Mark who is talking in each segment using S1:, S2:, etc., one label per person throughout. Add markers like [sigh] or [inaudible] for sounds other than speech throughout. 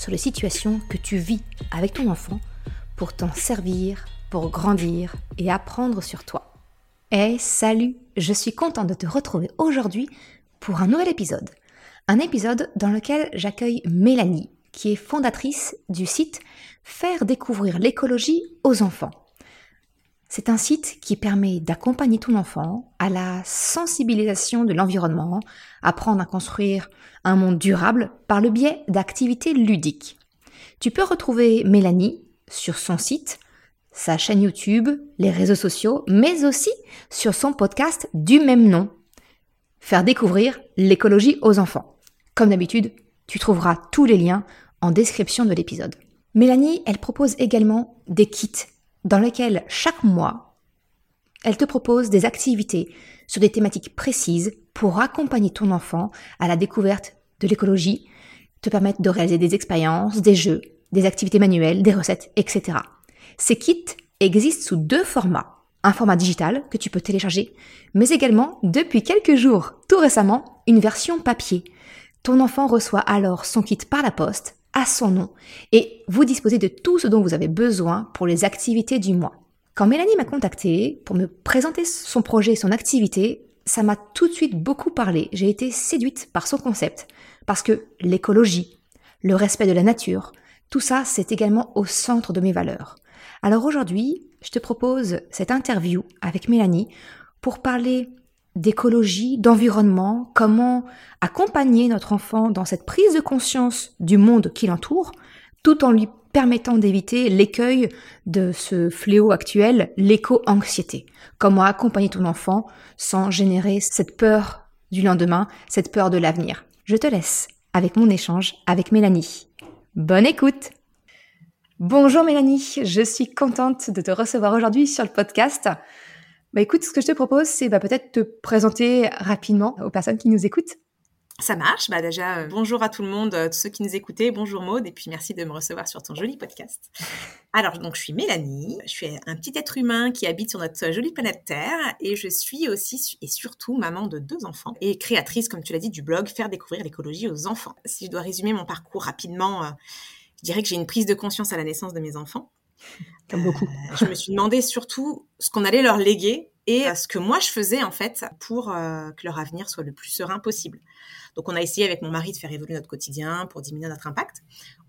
S1: sur les situations que tu vis avec ton enfant pour t'en servir, pour grandir et apprendre sur toi. Hey, salut Je suis contente de te retrouver aujourd'hui pour un nouvel épisode. Un épisode dans lequel j'accueille Mélanie, qui est fondatrice du site Faire découvrir l'écologie aux enfants. C'est un site qui permet d'accompagner ton enfant à la sensibilisation de l'environnement, apprendre à construire un monde durable par le biais d'activités ludiques. Tu peux retrouver Mélanie sur son site, sa chaîne YouTube, les réseaux sociaux, mais aussi sur son podcast du même nom. Faire découvrir l'écologie aux enfants. Comme d'habitude, tu trouveras tous les liens en description de l'épisode. Mélanie, elle propose également des kits dans lesquels chaque mois, elle te propose des activités sur des thématiques précises pour accompagner ton enfant à la découverte de l'écologie, te permettre de réaliser des expériences, des jeux, des activités manuelles, des recettes, etc. Ces kits existent sous deux formats. Un format digital que tu peux télécharger, mais également, depuis quelques jours, tout récemment, une version papier. Ton enfant reçoit alors son kit par la poste, à son nom, et vous disposez de tout ce dont vous avez besoin pour les activités du mois. Quand Mélanie m'a contacté pour me présenter son projet, son activité, ça m'a tout de suite beaucoup parlé. J'ai été séduite par son concept, parce que l'écologie, le respect de la nature, tout ça, c'est également au centre de mes valeurs. Alors aujourd'hui, je te propose cette interview avec Mélanie pour parler d'écologie, d'environnement, comment accompagner notre enfant dans cette prise de conscience du monde qui l'entoure, tout en lui permettant d'éviter l'écueil de ce fléau actuel, l'éco-anxiété. Comment accompagner ton enfant sans générer cette peur du lendemain, cette peur de l'avenir. Je te laisse avec mon échange avec Mélanie. Bonne écoute Bonjour Mélanie, je suis contente de te recevoir aujourd'hui sur le podcast. Bah écoute, ce que je te propose, c'est bah, peut-être te présenter rapidement aux personnes qui nous écoutent.
S2: Ça marche. Bah déjà, euh, bonjour à tout le monde, euh, tous ceux qui nous écoutaient. Bonjour Maude, et puis merci de me recevoir sur ton joli podcast. [laughs] Alors, donc, je suis Mélanie. Je suis un petit être humain qui habite sur notre jolie planète Terre, et je suis aussi et surtout maman de deux enfants et créatrice, comme tu l'as dit, du blog Faire découvrir l'écologie aux enfants. Si je dois résumer mon parcours rapidement, euh, je dirais que j'ai une prise de conscience à la naissance de mes enfants.
S1: Comme beaucoup.
S2: je me suis demandé surtout ce qu'on allait leur léguer et ce que moi je faisais en fait pour que leur avenir soit le plus serein possible. Donc on a essayé avec mon mari de faire évoluer notre quotidien pour diminuer notre impact.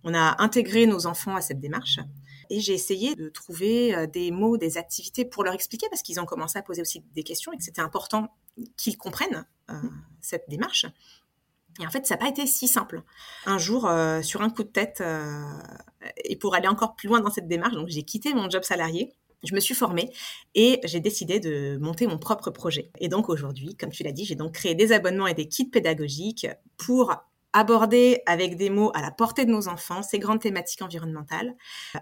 S2: On a intégré nos enfants à cette démarche et j'ai essayé de trouver euh, des mots, des activités pour leur expliquer parce qu'ils ont commencé à poser aussi des questions et que c'était important qu'ils comprennent euh, cette démarche. Et en fait, ça n'a pas été si simple. Un jour, euh, sur un coup de tête, et pour aller encore plus loin dans cette démarche, donc j'ai quitté mon job salarié je me suis formée et j'ai décidé de monter mon propre projet. Et donc aujourd'hui, comme tu l'as dit, j'ai donc créé des abonnements et des kits pédagogiques pour aborder avec des mots à la portée de nos enfants ces grandes thématiques environnementales,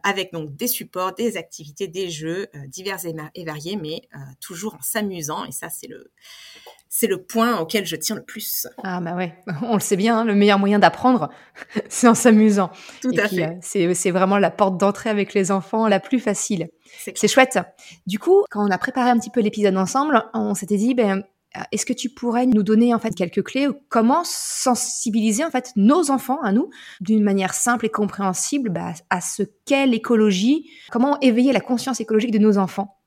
S2: avec donc des supports, des activités, des jeux euh, divers et, variés, mais euh, toujours en s'amusant. Et ça, c'est le c'est le point auquel je tiens le plus.
S1: Ah bah ouais, [laughs] on le sait bien, hein, le meilleur moyen d'apprendre, [laughs] c'est en s'amusant.
S2: Tout à fait.
S1: Euh, c'est vraiment la porte d'entrée avec les enfants la plus facile. C'est chouette. Du coup, quand on a préparé un petit peu l'épisode ensemble, on s'était dit, ben, euh, est-ce que tu pourrais nous donner en fait quelques clés comment sensibiliser en fait nos enfants à nous d'une manière simple et compréhensible bah, à ce qu'est l'écologie? Comment éveiller la conscience écologique de nos enfants?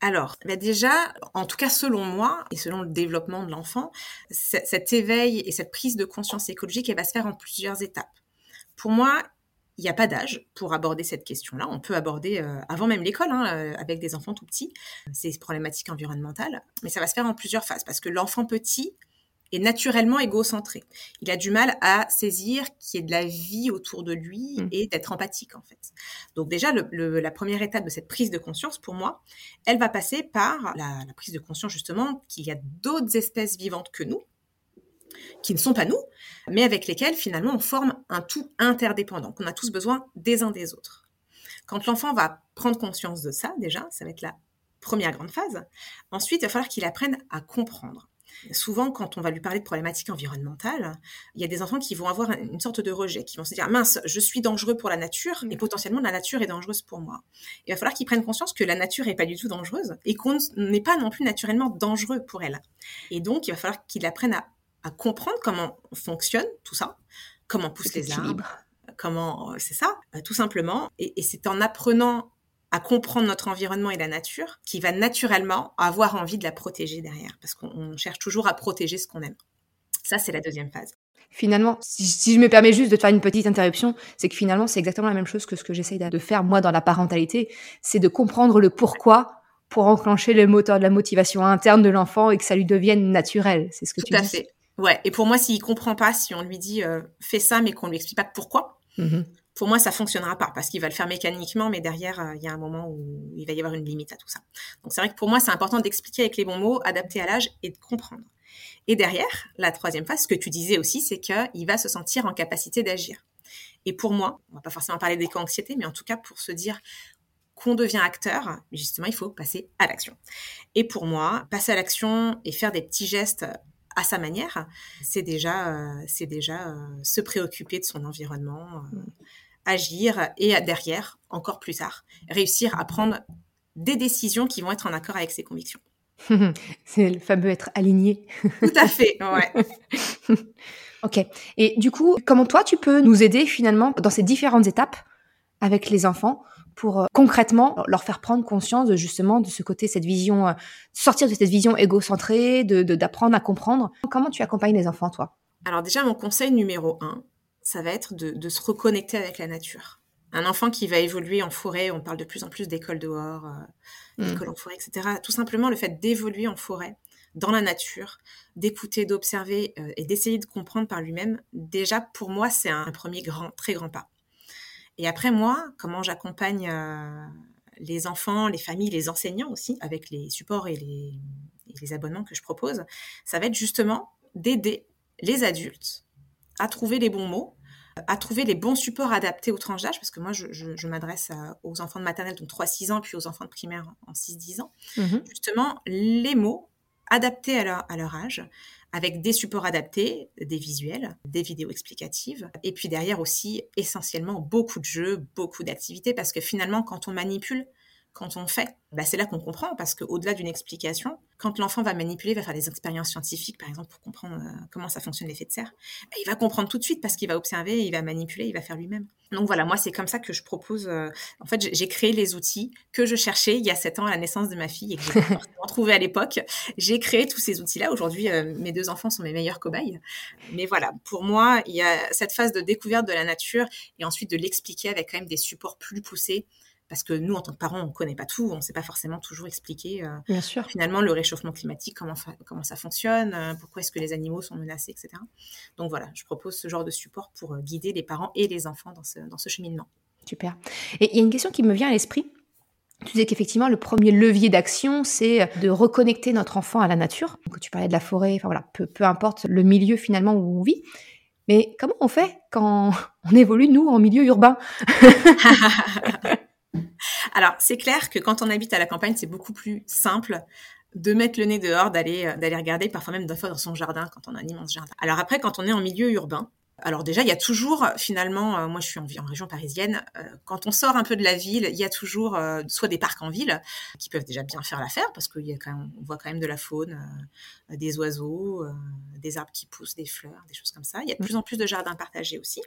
S2: Alors, bah déjà, en tout cas selon moi et selon le développement de l'enfant, cet éveil et cette prise de conscience écologique, elle va se faire en plusieurs étapes. Pour moi, il n'y a pas d'âge pour aborder cette question-là. On peut aborder euh, avant même l'école, hein, euh, avec des enfants tout petits, ces problématiques environnementales. Mais ça va se faire en plusieurs phases parce que l'enfant petit, est naturellement égocentré. Il a du mal à saisir qu'il y ait de la vie autour de lui mmh. et d'être empathique en fait. Donc déjà, la première étape de cette prise de conscience, pour moi, elle va passer par la, prise de conscience justement qu'il y a d'autres espèces vivantes que nous, qui ne sont pas nous, mais avec lesquels finalement on forme un tout interdépendant, qu'on a tous besoin des uns des autres. Quand l'enfant va prendre conscience de ça, déjà, ça va être la première grande phase. Ensuite, il va falloir qu'il apprenne à comprendre. Souvent, quand on va lui parler de problématiques environnementales, il y a des enfants qui vont avoir une sorte de rejet, qui vont se dire mince, je suis dangereux pour la nature et potentiellement la nature est dangereuse pour moi. Il va falloir qu'ils prennent conscience que la nature n'est pas du tout dangereuse et qu'on n'est pas non plus naturellement dangereux pour elle. Et donc, il va falloir qu'il apprenne à, comprendre comment fonctionne tout ça, comment poussent les arbres, comment c'est ça, euh, tout simplement. et c'est en apprenant à comprendre notre environnement et la nature, qui va naturellement avoir envie de la protéger derrière, parce qu'on cherche toujours à protéger ce qu'on aime. Ça, c'est la deuxième phase.
S1: Finalement, si, je me permets juste de faire une petite interruption, c'est que finalement, c'est exactement la même chose que ce que j'essaye de faire moi dans la parentalité, c'est de comprendre le pourquoi pour enclencher le moteur de la motivation interne de l'enfant et que ça lui devienne naturel. C'est ce que
S2: Tout
S1: tu
S2: à fait. Ouais. Et pour moi, s'il comprend pas, si on lui dit euh, fais ça, mais qu'on lui explique pas pourquoi, mmh pour moi, ça fonctionnera pas parce qu'il va le faire mécaniquement, mais derrière, euh, il y a un moment où il va y avoir une limite à tout ça. Donc, c'est vrai que pour moi, c'est important d'expliquer avec les bons mots, adapter à l'âge et de comprendre. Et derrière, la troisième phase, ce que tu disais aussi, c'est qu'il va se sentir en capacité d'agir. Et pour moi, on va pas forcément parler d'éco-anxiété, mais en tout cas, pour se dire qu'on devient acteur, justement, il faut passer à l'action. Et pour moi, passer à l'action et faire des petits gestes à sa manière, c'est déjà, euh, euh, se préoccuper de son environnement, agir et derrière, encore plus tard, réussir à prendre des décisions qui vont être en accord avec ses convictions. [laughs]
S1: C'est le fameux être aligné.
S2: Tout à fait, ouais. [laughs]
S1: ok. Et du coup, comment toi, tu peux nous aider finalement dans ces différentes étapes avec les enfants pour euh, concrètement leur faire prendre conscience de justement de ce côté, cette vision, euh, sortir de cette vision égocentrée, de d'apprendre à comprendre? Comment tu accompagnes les enfants, toi?
S2: Alors déjà, mon conseil numéro un, ça va être de, se reconnecter avec la nature. Un enfant qui va évoluer en forêt, on parle de plus en plus d'écoles dehors, euh, mm. d'écoles en forêt, etc. Tout simplement le fait d'évoluer en forêt, dans la nature, d'écouter, d'observer euh, et d'essayer de comprendre par lui-même, déjà pour moi c'est un, premier grand, très grand pas. Et après moi, comment j'accompagne euh, les enfants, les familles, les enseignants aussi, avec les supports et les, et les abonnements que je propose, ça va être justement d'aider les adultes à trouver les bons mots à trouver les bons supports adaptés aux tranches d'âge, parce que moi, je, m'adresse aux enfants de maternelle, donc 3-6 ans, puis aux enfants de primaire en 6-10 ans. Mhm. Justement, les mots adaptés à leur, à leur âge, avec des supports adaptés, des visuels, des vidéos explicatives, et puis derrière aussi, essentiellement, beaucoup de jeux, beaucoup d'activités, parce que finalement, quand on manipule, quand on fait, bah, c'est là qu'on comprend, parce qu'au-delà d'une explication, quand l'enfant va manipuler, va faire des expériences scientifiques, par exemple, pour comprendre euh, comment ça fonctionne l'effet de serre, bah, il va comprendre tout de suite, parce qu'il va observer, il va manipuler, il va faire lui-même. Donc voilà, moi, c'est comme ça que je propose. Euh, en fait, j'ai créé les outils que je cherchais il y a sept ans à la naissance de ma fille et que j'ai [laughs] forcément trouvé à l'époque. J'ai créé tous ces outils-là. Aujourd'hui, euh, mes deux enfants sont mes meilleurs cobayes. Mais voilà, pour moi, il y a cette phase de découverte de la nature et ensuite de l'expliquer avec quand même des supports plus poussés parce que nous, en tant que parents, on ne connaît pas tout, on ne sait pas forcément toujours expliquer euh,
S1: Bien sûr.
S2: finalement le réchauffement climatique, comment, comment ça fonctionne, euh, pourquoi est-ce que les animaux sont menacés, etc. Donc voilà, je propose ce genre de support pour euh, guider les parents et les enfants dans ce, dans ce cheminement.
S1: Super. Et il y a une question qui me vient à l'esprit. Tu disais qu'effectivement, le premier levier d'action, c'est de reconnecter notre enfant à la nature. Donc, tu parlais de la forêt, enfin voilà, peu, peu importe le milieu finalement où on vit. Mais comment on fait quand [laughs] on évolue, nous, en milieu urbain? [laughs]
S2: Alors, c'est clair que quand on habite à la campagne, c'est beaucoup plus simple de mettre le nez dehors, d'aller euh, d'aller regarder, parfois même fois dans son jardin quand on a un immense jardin. Alors après, quand on est en milieu urbain, alors déjà, il y a toujours finalement, euh, moi je suis en, en région parisienne, euh, quand on sort un peu de la ville, il y a toujours soit des parcs en ville qui peuvent déjà bien faire l'affaire parce qu'on voit quand même de la faune, des oiseaux, des arbres qui poussent, des fleurs, des choses comme ça. Il y a de plus en plus de jardins partagés aussi.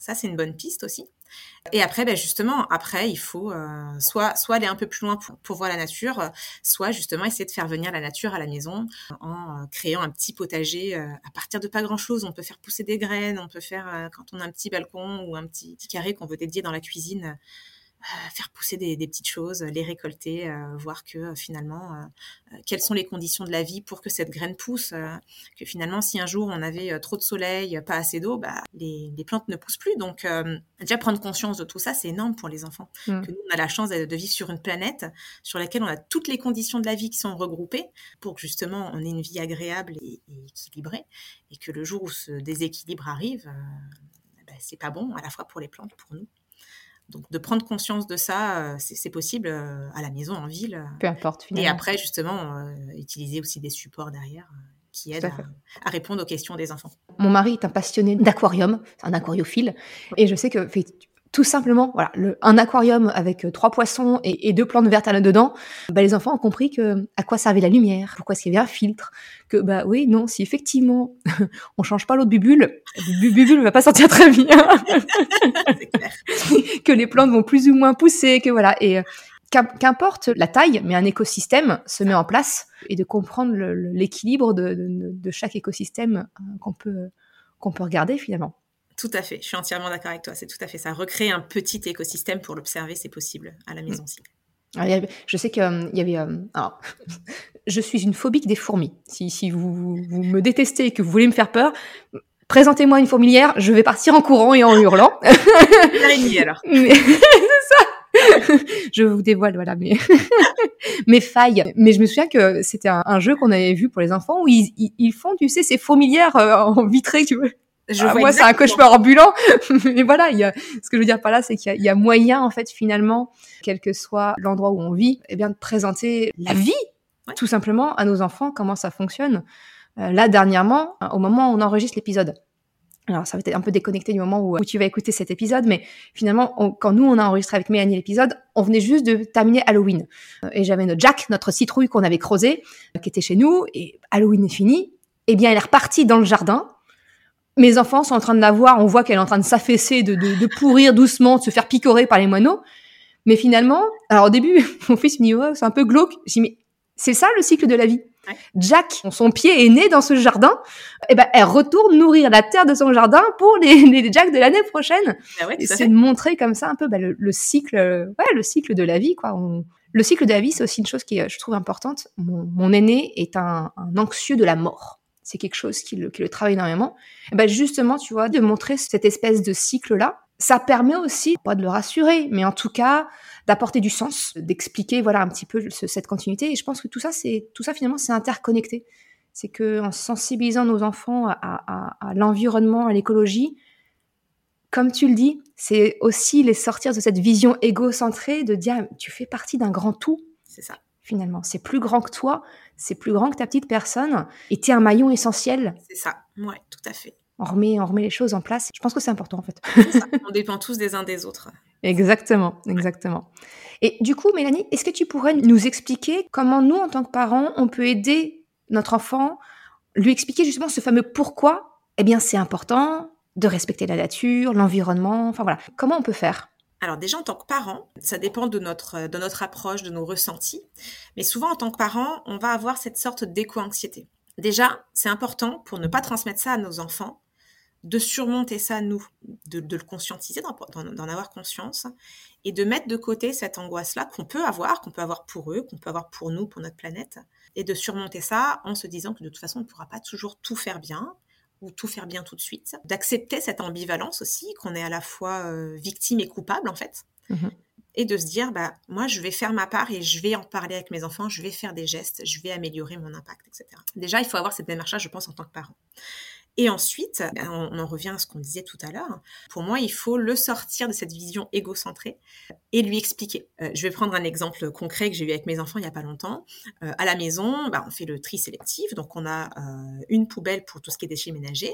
S2: Ça, c'est une bonne piste aussi. Et après, ben justement, après, il faut euh, soit, soit aller un peu plus loin pour, voir la nature, soit justement essayer de faire venir la nature à la maison en euh, créant un petit potager euh, à partir de pas grand-chose. On peut faire pousser des graines, on peut faire, quand on a un petit balcon ou un petit, carré qu'on veut dédier dans la cuisine, faire pousser des, petites choses, les récolter, voir que finalement, quelles sont les conditions de la vie pour que cette graine pousse, que finalement, si un jour on avait trop de soleil, pas assez d'eau, bah, les, plantes ne poussent plus. Donc, déjà prendre conscience de tout ça, c'est énorme pour les enfants. Mmh. Que nous, on a la chance de, vivre sur une planète sur laquelle on a toutes les conditions de la vie qui sont regroupées pour que justement on ait une vie agréable et, équilibrée, et que le jour où ce déséquilibre arrive, bah, c'est pas bon à la fois pour les plantes, pour nous. Donc de prendre conscience de ça, euh, c'est possible euh, à la maison, en ville. Euh,
S1: Peu importe. Finalement.
S2: Et après, justement, utiliser aussi des supports derrière qui aident à, répondre aux questions des enfants.
S1: Mon mari est un passionné d'aquarium, un aquariophile, et je sais que tout simplement, voilà, le, un aquarium avec euh, trois poissons et, deux plantes vertes là-dedans, bah, les enfants ont compris que à quoi servait la lumière, pourquoi est-ce qu'il y avait un filtre, que bah oui, non, si effectivement [laughs] on change pas l'eau de bubule, le bubule va pas sortir très bien, [laughs] [laughs] que les plantes vont plus ou moins pousser, que voilà, et euh, qu'importe la taille, mais un écosystème se met en place et de comprendre l'équilibre de, de, de, chaque écosystème euh, qu'on peut qu'on peut regarder finalement.
S2: Tout à fait, je suis entièrement d'accord avec toi. C'est tout à fait ça. Recréer un petit écosystème pour l'observer, c'est possible à la maison aussi.
S1: je sais qu'il euh, y avait. Euh, [laughs] je suis une phobique des fourmis. Si, si vous, vous, me détestez et que vous voulez me faire peur, présentez-moi une fourmilière, je vais partir en courant et en hurlant. [laughs]
S2: L'araignée alors. [laughs]
S1: c'est ça. je vous dévoile voilà mes, mes failles. Mais je me souviens que c'était un, jeu qu'on avait vu pour les enfants où ils, ils, font, tu sais, ces fourmilières euh, en vitré, tu veux. Je ah, moi, c'est un cauchemar ambulant. [laughs] Mais voilà, il y a, ce que je veux dire par là, c'est qu'il y, a moyen, en fait, finalement, quel que soit l'endroit où on vit, eh bien, de présenter la vie, tout simplement, à nos enfants, comment ça fonctionne. Euh, là, dernièrement, au moment où on enregistre l'épisode, alors ça va être un peu déconnecté du moment où, où tu vas écouter cet épisode, mais finalement, quand nous, on a enregistré avec Mélanie l'épisode, on venait juste de terminer Halloween. Euh, et j'avais notre Jack, notre citrouille qu'on avait creusé, qui était chez nous, et Halloween est fini. Eh bien, elle est repartie dans le jardin, mes enfants sont en train de la voir, on voit qu'elle est en train de s'affaisser, de, de, pourrir doucement, de se faire picorer par les moineaux. Mais finalement, alors au début, [laughs] mon fils me dit, oh, c'est un peu glauque. Je dis, mais c'est ça le cycle de la vie. Jack, son pied est né dans ce jardin, et eh ben elle retourne nourrir la terre de son jardin pour les, [laughs] les Jack de l'année prochaine. Ah c'est de montrer comme ça un peu bah, le, cycle, ouais, le cycle de la vie, quoi. le cycle de la vie, c'est aussi une chose qui, je trouve importante. Mon, mon aîné est un, un anxieux de la mort c'est quelque chose qui le, travaille énormément. Et ben justement, tu vois, de montrer cette espèce de cycle-là, ça permet aussi, pas de le rassurer, mais en tout cas d'apporter du sens, d'expliquer voilà un petit peu cette continuité. Et je pense que tout ça, c'est tout ça finalement, c'est interconnecté. C'est que en sensibilisant nos enfants à, à, à l'environnement, à l'écologie, comme tu le dis, c'est aussi les sortir de cette vision égocentrée de dire tu fais partie d'un grand tout.
S2: C'est ça
S1: finalement. C'est plus grand que toi, c'est plus grand que ta petite personne, et tu es un maillon essentiel.
S2: C'est ça, ouais, tout à fait.
S1: On remet, on remet les choses en place. Je pense que c'est important en fait.
S2: Ça. [laughs] On dépend tous des uns des autres.
S1: Exactement, exactement. Et du coup, Mélanie, est-ce que tu pourrais nous expliquer comment nous, en tant que parents, on peut aider notre enfant, lui expliquer justement ce fameux pourquoi? Eh bien, c'est important de respecter la nature, l'environnement, enfin voilà. Comment on peut faire?
S2: Alors déjà en tant que parent, ça dépend de notre, de notre approche, de nos ressentis, mais souvent en tant que parent, on va avoir cette sorte d'éco-anxiété. Déjà, c'est important pour ne pas transmettre ça à nos enfants, de surmonter ça nous, de, le conscientiser, d'en avoir conscience, et de mettre de côté cette angoisse-là qu'on peut avoir, qu'on peut avoir pour eux, qu'on peut avoir pour nous, pour notre planète, et de surmonter ça en se disant que de toute façon, on ne pourra pas toujours tout faire bien, ou tout faire bien tout de suite, d'accepter cette ambivalence aussi, qu'on est à la fois euh, victime et coupable en fait, mhm. et de se dire, bah, moi je vais faire ma part et je vais en parler avec mes enfants, je vais faire des gestes, je vais améliorer mon impact, etc. Déjà, il faut avoir cette démarche-là, je pense, en tant que parent. Et ensuite, ben, on, en revient à ce qu'on disait tout à l'heure. Pour moi, il faut le sortir de cette vision égocentrée et lui expliquer. Euh, je vais prendre un exemple concret que j'ai eu avec mes enfants il n'y a pas longtemps. Euh, à la maison, ben, on fait le tri sélectif. Donc, on a euh, une poubelle pour tout ce qui est déchets ménagers,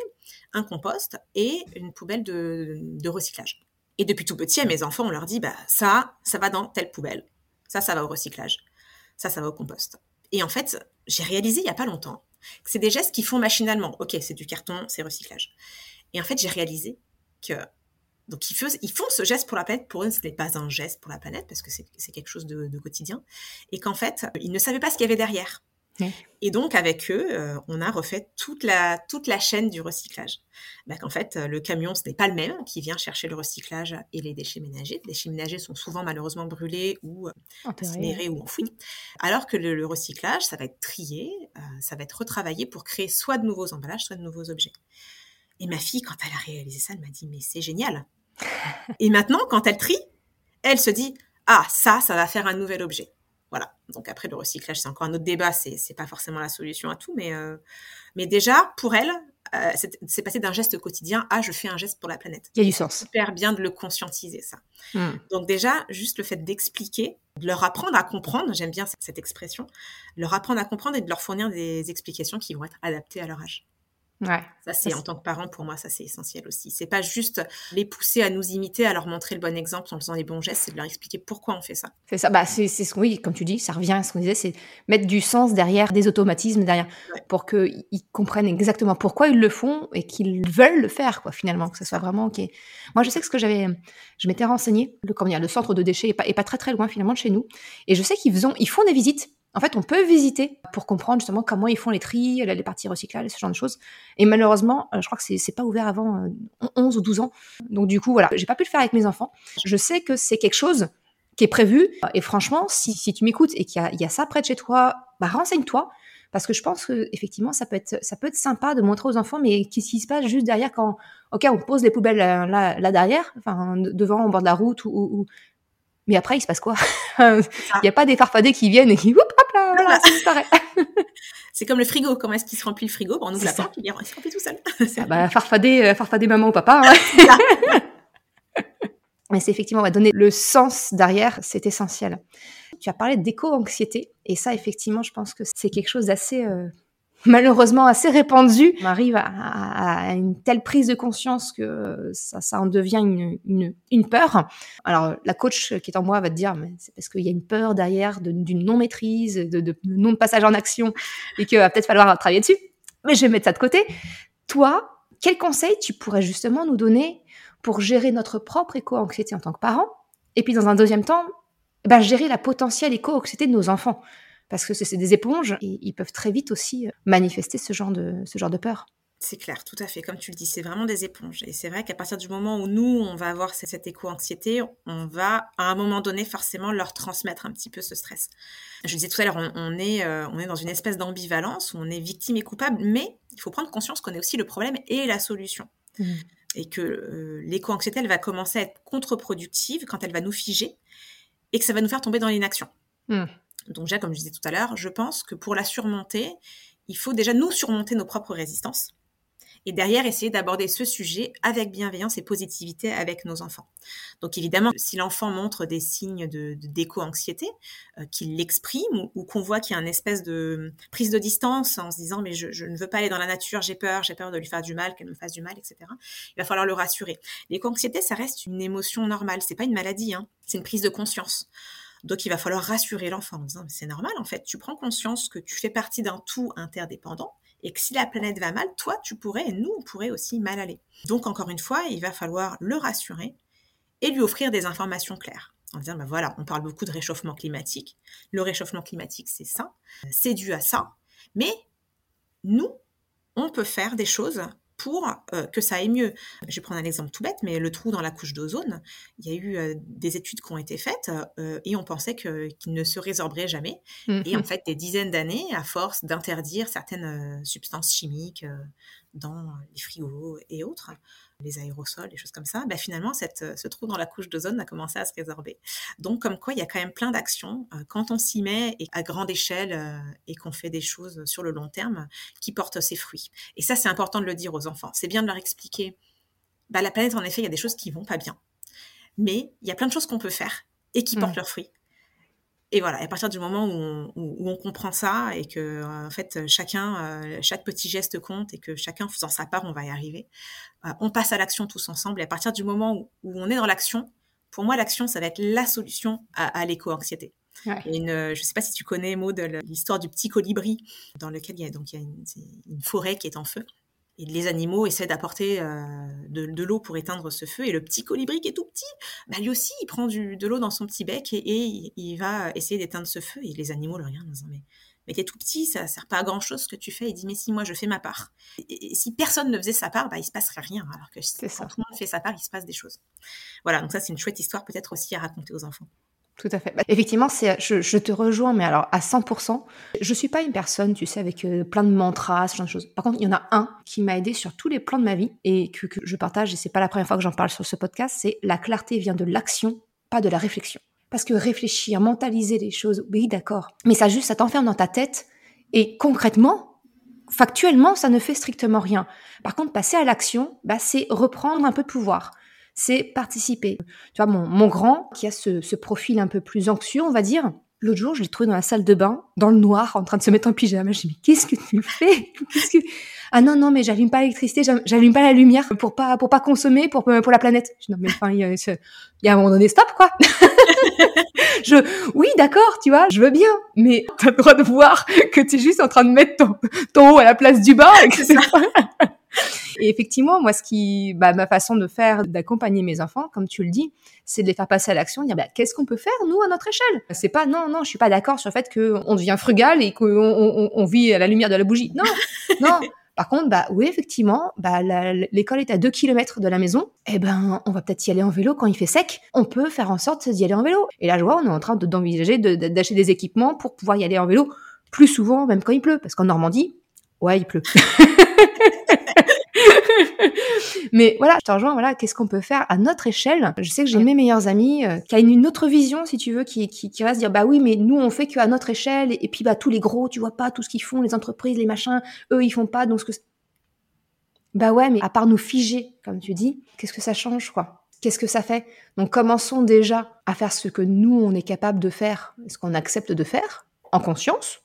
S2: un compost et une poubelle de, recyclage. Et depuis tout petit, à mes enfants, on leur dit, bah, ça, ça va dans telle poubelle. Ça, ça va au recyclage. Ça, ça va au compost. Et en fait, j'ai réalisé il n'y a pas longtemps c'est des gestes qui font machinalement. Ok, c'est du carton, c'est recyclage. Et en fait, j'ai réalisé que donc ils, ils, font ce geste pour la planète. Pour eux, ce n'est pas un geste pour la planète parce que c'est quelque chose de, quotidien. Et qu'en fait, ils ne savaient pas ce qu'il y avait derrière. Et donc, avec eux, euh, on a refait toute la, toute la chaîne du recyclage. Bah, qu'en fait, le camion, ce n'est pas le même qui vient chercher le recyclage et les déchets ménagers. Les déchets ménagers sont souvent malheureusement brûlés ou euh, incinérés ou enfouis. Alors que le, recyclage, ça va être trié, euh, ça va être retravaillé pour créer soit de nouveaux emballages, soit de nouveaux objets. Et ma fille, quand elle a réalisé ça, elle m'a dit, mais c'est génial. [laughs] et maintenant, quand elle trie, elle se dit, ah, ça, ça va faire un nouvel objet. Voilà. Donc après, le recyclage, c'est encore un autre débat. C'est, c'est pas forcément la solution à tout, mais, euh, mais déjà, pour elle, euh, c'est, passé d'un geste quotidien à je fais un geste pour la planète.
S1: Il y a du sens.
S2: Super bien de le conscientiser, ça. Hmm. Donc déjà, juste le fait d'expliquer, de leur apprendre à comprendre, j'aime bien cette expression, leur apprendre à comprendre et de leur fournir des explications qui vont être adaptées à leur âge.
S1: Ouais.
S2: Ça, c'est en tant que parent, pour moi, ça, c'est essentiel aussi. C'est pas juste les pousser à nous imiter, à leur montrer le bon exemple en faisant les bons gestes, c'est de leur expliquer pourquoi on fait ça.
S1: C'est ça. Bah, c'est ce oui, comme tu dis, ça revient à ce qu'on disait, c'est mettre du sens derrière, des automatismes derrière, pour qu'ils comprennent exactement pourquoi ils le font et qu'ils veulent le faire, quoi, finalement, que ce soit vraiment ok. Moi, je sais que ce que j'avais, je m'étais renseigné, le, comment dire, le centre de déchets est pas, est pas très très loin finalement de chez nous, et je sais qu'ils font, ils font des visites en fait, on peut visiter pour comprendre justement comment ils font les tris, les parties recyclables, ce genre de choses. Et malheureusement, euh, je crois que c'est pas ouvert avant 11 euh, ou 12 ans. Donc du coup, voilà, j'ai pas pu le faire avec mes enfants. Je sais que c'est quelque chose qui est prévu. Et franchement, si, tu m'écoutes et qu'il y, a ça près de chez toi, bah renseigne-toi. Parce que je pense que effectivement, ça peut être, sympa de montrer aux enfants, mais qu'est-ce qui se passe juste derrière quand, ok, on pose les poubelles euh, là, là, derrière, enfin devant, au bord de la route, ou, mais après, il se passe quoi? Il n'y a pas des farfadets qui viennent et qui, hop, là, ça disparaît. [laughs]
S2: c'est comme le frigo. Comment est-ce qu'il se remplit le frigo? On ouvre la porte, il se remplit tout seul.
S1: Ah [laughs] bah, farfader, euh, farfader maman ou papa. Hein. [laughs] Mais c'est effectivement, va donner le sens derrière, c'est essentiel. Tu as parlé d'éco-anxiété, et ça, effectivement, je pense que c'est quelque chose d'assez euh, malheureusement assez répandu, on arrive à, une telle prise de conscience que ça, ça en devient une, une, peur. Alors la coach qui est en moi va te dire, mais c'est parce qu'il y a une peur derrière d'une non-maîtrise, de, de non-passage en action, et qu'il va peut-être falloir travailler dessus. Mais je vais mettre ça de côté. Toi, quel conseil tu pourrais justement nous donner pour gérer notre propre éco-anxiété en tant que parent? Et puis dans un deuxième temps, eh ben, gérer la potentielle éco-anxiété de nos enfants parce que c'est des éponges et ils peuvent très vite aussi euh, manifester ce genre de, ce genre de peur.
S2: C'est clair, tout à fait. Comme tu le dis, c'est vraiment des éponges. Et c'est vrai qu'à partir du moment où nous, on va avoir cette éco-anxiété, on va, à un moment donné, forcément leur transmettre un petit peu ce stress. Je disais tout à l'heure, on, est, euh, on est dans une espèce d'ambivalence où on est victime et coupable, mais il faut prendre conscience qu'on est aussi le problème et la solution. Mmh. Et que euh, l'éco-anxiété, elle va commencer à être contre-productive quand elle va nous figer et que ça va nous faire tomber dans l'inaction. Mmh. Donc déjà, comme je disais tout à l'heure, je pense que pour la surmonter, il faut déjà nous surmonter nos propres résistances. Et derrière, essayer d'aborder ce sujet avec bienveillance et positivité avec nos enfants. Donc évidemment, si l'enfant montre des signes de d'éco-anxiété, euh, qu'il l'exprime ou, qu'on voit qu'il y a une espèce de prise de distance en se disant mais je, ne veux pas aller dans la nature, j'ai peur, j'ai peur de lui faire du mal, qu'elle me fasse du mal, etc. Il va falloir le rassurer. L'éco-anxiété, ça reste une émotion normale, c'est pas une maladie, hein. c'est une prise de conscience. Donc il va falloir rassurer l'enfant en disant c'est normal en fait, tu prends conscience que tu fais partie d'un tout interdépendant et que si la planète va mal, toi tu pourrais et nous on pourrait aussi mal aller. Donc encore une fois, il va falloir le rassurer et lui offrir des informations claires. En disant, ben voilà, on parle beaucoup de réchauffement climatique. Le réchauffement climatique, c'est ça. C'est dû à ça. Mais nous, on peut faire des choses pour euh, que ça aille mieux. Je vais prendre un exemple tout bête, mais le trou dans la couche d'ozone, il y a eu euh, des études qui ont été faites euh, et on pensait qu'il ne se résorberait jamais. Et en mmh fait, des dizaines d'années, à force d'interdire certaines substances chimiques dans les frigos et autres, les aérosols, les choses comme ça, bah finalement, cette, euh, ce trou dans la couche d'ozone a commencé à se résorber. Donc, comme quoi, il y a quand même plein d'actions euh, quand on s'y met et à grande échelle euh, et qu'on fait des choses sur le long terme qui portent ses fruits. Et ça, c'est important de le dire aux enfants. C'est bien de leur expliquer. Bah, la planète, en effet, il y a des choses qui vont pas bien. Mais il y a plein de choses qu'on peut faire et qui portent leurs fruits. Et voilà, à partir du moment où on, comprend ça et que en fait chacun, euh, chaque petit geste compte et que chacun faisant sa part, on va y arriver. Euh, on passe à l'action tous ensemble. Et à partir du moment où, on est dans l'action, pour moi l'action, ça va être la solution à, l'éco-anxiété. Une, je ne sais pas si tu connais Maud l'histoire du petit colibri dans lequel il y a donc il y a une forêt qui est en feu et les animaux essaient d'apporter euh, de, l'eau pour éteindre ce feu. Et le petit colibri qui est tout petit, bah lui aussi, il prend du, de l'eau dans son petit bec et, il va essayer d'éteindre ce feu. Et les animaux le regardent en disant mais, mais t'es tout petit, ça sert pas à grand chose ce que tu fais. Il dit, mais si moi je fais ma part. Et, si personne ne faisait sa part, bah, il se passerait rien. Alors que si tout le monde fait sa part, il se passe des choses. Voilà, donc ça, c'est une chouette histoire peut-être aussi à raconter aux enfants.
S1: Tout à fait. Bah, effectivement, c'est, je, te rejoins, mais alors à 100%. Je suis pas une personne, tu sais, avec euh, plein de mantras, ce genre de choses. Par contre, il y en a un qui m'a aidé sur tous les plans de ma vie et que, que je partage, et c'est pas la première fois que j'en parle sur ce podcast, c'est la clarté vient de l'action, pas de la réflexion. Parce que réfléchir, mentaliser les choses, oui, d'accord. Mais ça juste, ça t'enferme dans ta tête. Et concrètement, factuellement, ça ne fait strictement rien. Par contre, passer à l'action, bah, c'est reprendre un peu de pouvoir c'est participer. Tu vois, mon, mon grand, qui a ce, ce profil un peu plus anxieux, on va dire, L'autre jour, je l'ai trouvé dans la salle de bain, dans le noir, en train de se mettre en pyjama. Je me dis, mais qu'est-ce que tu fais? Que... Ah non, non, mais j'allume pas l'électricité, j'allume pas la lumière pour pas, pour pas consommer, pour, pour la planète. Je dis, non, mais enfin, il y, a, il y a un moment donné, stop, quoi. [laughs] je, oui, d'accord, tu vois, je veux bien, mais t'as le droit de voir que tu es juste en train de mettre ton, ton haut à la place du bas et que c'est [laughs] et effectivement, moi, ce qui, bah, ma façon de faire, d'accompagner mes enfants, comme tu le dis, c'est de les faire passer à l'action, dire, bah, qu'est-ce qu'on peut faire, nous, à notre échelle? C'est pas, non, non, je suis pas d'accord sur le fait qu'on devient frugal et qu'on on, on vit à la lumière de la bougie. Non, [laughs] non. Par contre, bah oui, effectivement, bah l'école est à 2 km de la maison. Eh ben, on va peut-être y aller en vélo quand il fait sec. On peut faire en sorte d'y aller en vélo. Et là, je vois, on est en train d'envisager d'acheter des équipements pour pouvoir y aller en vélo plus souvent, même quand il pleut. Parce qu'en Normandie, ouais, il pleut. [laughs] Mais voilà, je te rejoins, voilà, qu'est-ce qu'on peut faire à notre échelle? Je sais que j'ai mes meilleurs amis euh, qui a une, autre vision, si tu veux, qui, qui, qui va se dire, bah oui, mais nous, on fait qu'à notre échelle, et, puis bah tous les gros, tu vois pas tout ce qu'ils font, les entreprises, les machins, eux, ils font pas, donc ce que... Bah ouais, mais à part nous figer, comme tu dis, qu'est-ce que ça change, quoi? Qu'est-ce que ça fait? Donc commençons déjà à faire ce que nous, on est capable de faire, ce qu'on accepte de faire, en conscience,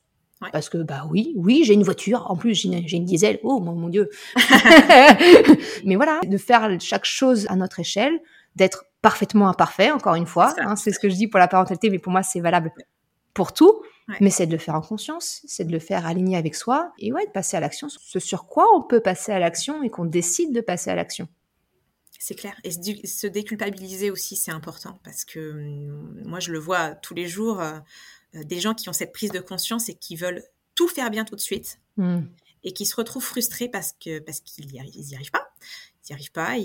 S1: parce que, bah oui, oui, j'ai une voiture. En plus, j'ai une, diesel. Oh, mon, mon Dieu. [laughs] Mais voilà, de faire chaque chose à notre échelle, d'être parfaitement imparfait, encore une fois. Hein, c'est ce que je dis pour la parentalité, mais pour moi, c'est valable pour tout. Mais c'est de le faire en conscience, c'est de le faire aligné avec soi. Et ouais, de passer à l'action. Ce sur quoi on peut passer à l'action et qu'on décide de passer à l'action.
S2: C'est clair. Et se déculpabiliser aussi, c'est important parce que hum, moi, je le vois tous les jours. Euh, euh, des gens qui ont cette prise de conscience et qui veulent tout faire bien tout de suite hmm. et qui se retrouvent frustrés parce que parce qu'ils n'y arrivent, pas. Ils n'y arrivent pas,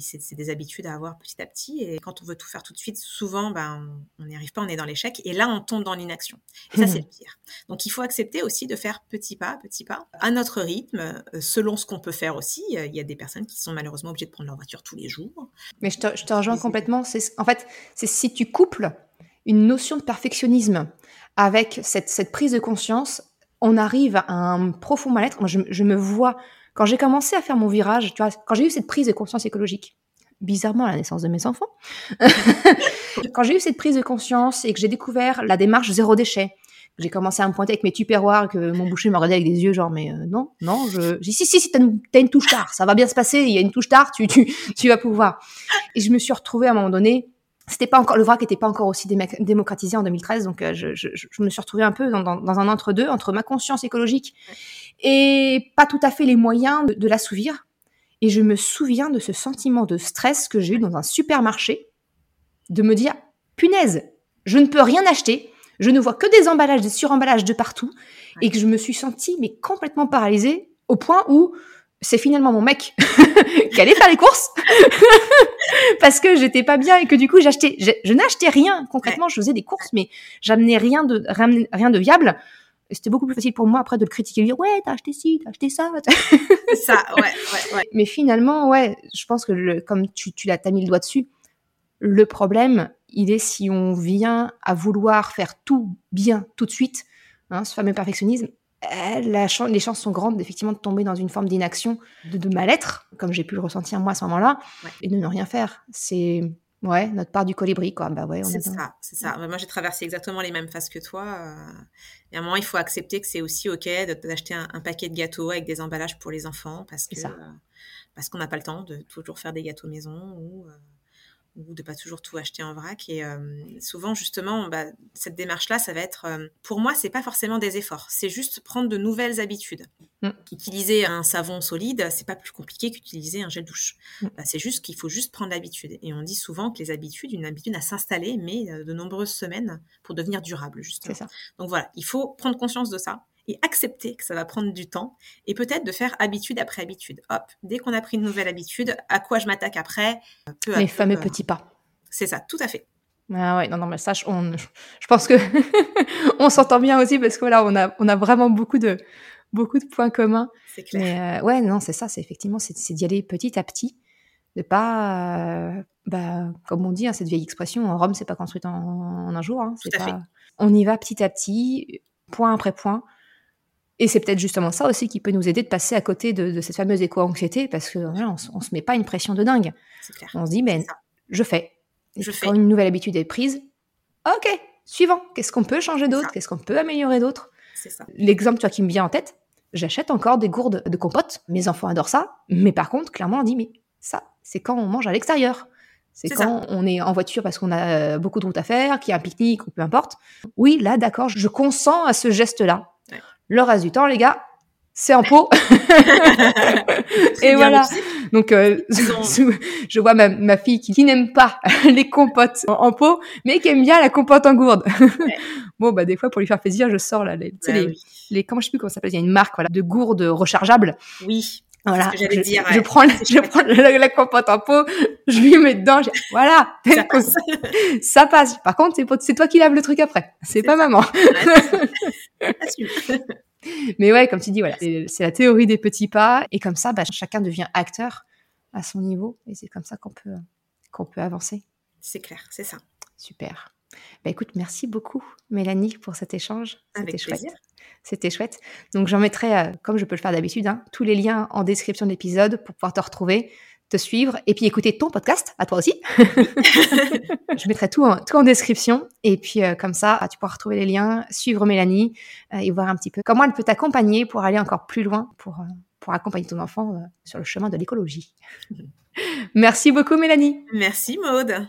S2: c'est des habitudes à avoir petit à petit. Et quand on veut tout faire tout de suite, souvent, ben, on n'y arrive pas, on est dans l'échec. Et là, on tombe dans l'inaction. Et ça, [laughs] c'est le pire. Donc, il faut accepter aussi de faire petit pas, petit pas, à notre rythme, euh, selon ce qu'on peut faire aussi. Il y a des personnes qui sont malheureusement obligées de prendre leur voiture tous les jours.
S1: Mais je te, je te rejoins complètement. En fait, c'est si tu couples une notion de perfectionnisme avec cette, prise de conscience, on arrive à un profond mal-être. Moi, je, me vois, quand j'ai commencé à faire mon virage, tu vois, quand j'ai eu cette prise de conscience écologique, bizarrement à la naissance de mes enfants, [laughs] quand j'ai eu cette prise de conscience et que j'ai découvert la démarche zéro déchet, j'ai commencé à me pointer avec mes tupperwares, que mon boucher me regardait avec des yeux genre, mais euh, non, non, je... J'ai si, si, si, t'as une, une, touche tard, ça va bien se passer, il y a une touche tard, tu, tu, tu vas pouvoir. Et je me suis retrouvée à un moment donné c'était pas encore le vrac n'était pas encore aussi démocratisé en 2013 donc euh, je, je, je, me suis retrouvée un peu dans, dans, dans un entre deux entre ma conscience écologique et pas tout à fait les moyens de, de l'assouvir. Et je me souviens de ce sentiment de stress que j'ai eu dans un supermarché de me dire punaise je ne peux rien acheter je ne vois que des emballages des suremballages de partout et que je me suis sentie mais complètement paralysée au point où c'est finalement mon mec [laughs] qui allait faire les courses [laughs] parce que j'étais pas bien et que du coup j'achetais, je, n'achetais rien concrètement. Je faisais des courses, mais j'amenais rien de rien, de viable. C'était beaucoup plus facile pour moi après de le critiquer, de dire ouais t'as acheté ci, t'as acheté ça.
S2: ça, [laughs] ouais, ouais, ouais.
S1: Mais finalement, ouais, je pense que le, comme tu, tu l'as mis le doigt dessus, le problème, il est si on vient à vouloir faire tout bien tout de suite, hein, ce fameux perfectionnisme, la les chances sont grandes effectivement de tomber dans une forme d'inaction, de, mal-être, comme j'ai pu le ressentir moi à ce moment-là, et de ne rien faire. C'est ouais notre part du colibri quoi. Bah ouais,
S2: c'est ça, c'est ça. Moi j'ai traversé exactement les mêmes phases que toi. Euh, et à un moment il faut accepter que c'est aussi ok d'acheter un, paquet de gâteaux avec des emballages pour les enfants parce que euh, parce qu'on n'a pas le temps de toujours faire des gâteaux maison ou euh, ou de pas toujours tout acheter en vrac. Et euh, souvent, justement, bah, cette démarche-là, ça va être, euh, pour moi, c'est pas forcément des efforts, c'est juste prendre de nouvelles habitudes.
S1: Mm.
S2: Utiliser un savon solide, c'est pas plus compliqué qu'utiliser un gel douche.
S1: Mm.
S2: Bah, c'est juste qu'il faut juste prendre l'habitude. Et on dit souvent que les habitudes, une habitude à s'installer, mais euh, de nombreuses semaines pour devenir durable, justement.
S1: Ça.
S2: Donc voilà, il faut prendre conscience de ça et accepter que ça va prendre du temps et peut-être de faire habitude après habitude. Hop, dès qu'on a pris une nouvelle habitude, à quoi je m'attaque après peu à
S1: Les
S2: peu,
S1: fameux
S2: euh,
S1: petits pas.
S2: C'est ça, tout à fait.
S1: Ah ouais, non, non, mais ça, je, on- je pense que [laughs] on s'entend bien aussi parce que voilà, on a, on a vraiment beaucoup de, beaucoup de points communs.
S2: C'est clair.
S1: Mais euh, ouais, non, c'est ça, c'est effectivement, c'est d'y aller petit à petit, de pas, euh, bah, comme on dit, hein, cette vieille expression, Rome, c'est pas construite en, en un jour. hein,
S2: Tout à
S1: pas,
S2: fait.
S1: on y va petit à petit, point après point. Et c'est peut-être justement ça aussi qui peut nous aider de passer à côté de, de cette fameuse éco-anxiété parce que voilà, on, on se met pas une pression de dingue.
S2: Clair.
S1: On se dit, ben, je fais. Et
S2: Je fais.
S1: quand une nouvelle habitude est prise, ok, suivant. Qu'est-ce qu'on peut changer d'autre? Qu'est-ce qu'on peut améliorer d'autre? L'exemple tu vois, qui me vient en tête, j'achète encore des gourdes de compote. Mes enfants adorent ça. Mais par contre, clairement, on dit, mais ça, c'est quand on mange à l'extérieur. C'est
S2: C'est
S1: quand on est en voiture parce qu'on a euh, beaucoup de route à faire, qu'il y a un pique-nique ou peu importe. Oui, là, d'accord, je consens à ce geste-là. Le reste du temps, les gars, c'est en pot. [laughs] Et voilà. Donc, euh, [laughs] je vois ma, ma fille qui, qui n'aime pas [laughs] les compotes en, en pot, mais qui aime bien la compote en gourde. bon, bah, des fois, pour lui faire plaisir, je sors là, les,
S2: Bah
S1: les,
S2: oui.
S1: les, comment je sais plus comment ça s'appelle, il y a une marque, voilà, de gourdes rechargeables.
S2: Oui.
S1: Voilà.
S2: ce que
S1: je,
S2: dire,
S1: je prends, je prends la, la compote en pot, je lui mets dedans, voilà. [laughs]
S2: Ça passe.
S1: Ça passe. Par contre, c'est, toi qui laves le truc après. C'est pas
S2: ça.
S1: maman.
S2: Ouais. [laughs] [laughs]
S1: Mais ouais, comme tu dis, voilà, c'est, c'est la théorie des petits pas. Et comme ça, bah, chacun devient acteur à son niveau. Et c'est comme ça qu'on peut, qu'on peut avancer.
S2: C'est clair, c'est ça.
S1: Super. Bah écoute, merci beaucoup Mélanie pour cet échange. C'était chouette. C'était chouette. Donc j'en mettrai, euh, comme je peux le faire d'habitude, hein, tous les liens en description de l'épisode pour pouvoir te retrouver, te suivre et puis écouter ton podcast, à toi aussi. [laughs] [laughs] je mettrai tout en, tout en description et puis euh, comme ça, tu pourras retrouver les liens, suivre Mélanie euh, et voir un petit peu comment elle peut t'accompagner pour aller encore plus loin, pour, pour accompagner ton enfant sur le chemin de l'écologie. [laughs] Merci beaucoup Mélanie.
S2: Merci Maude.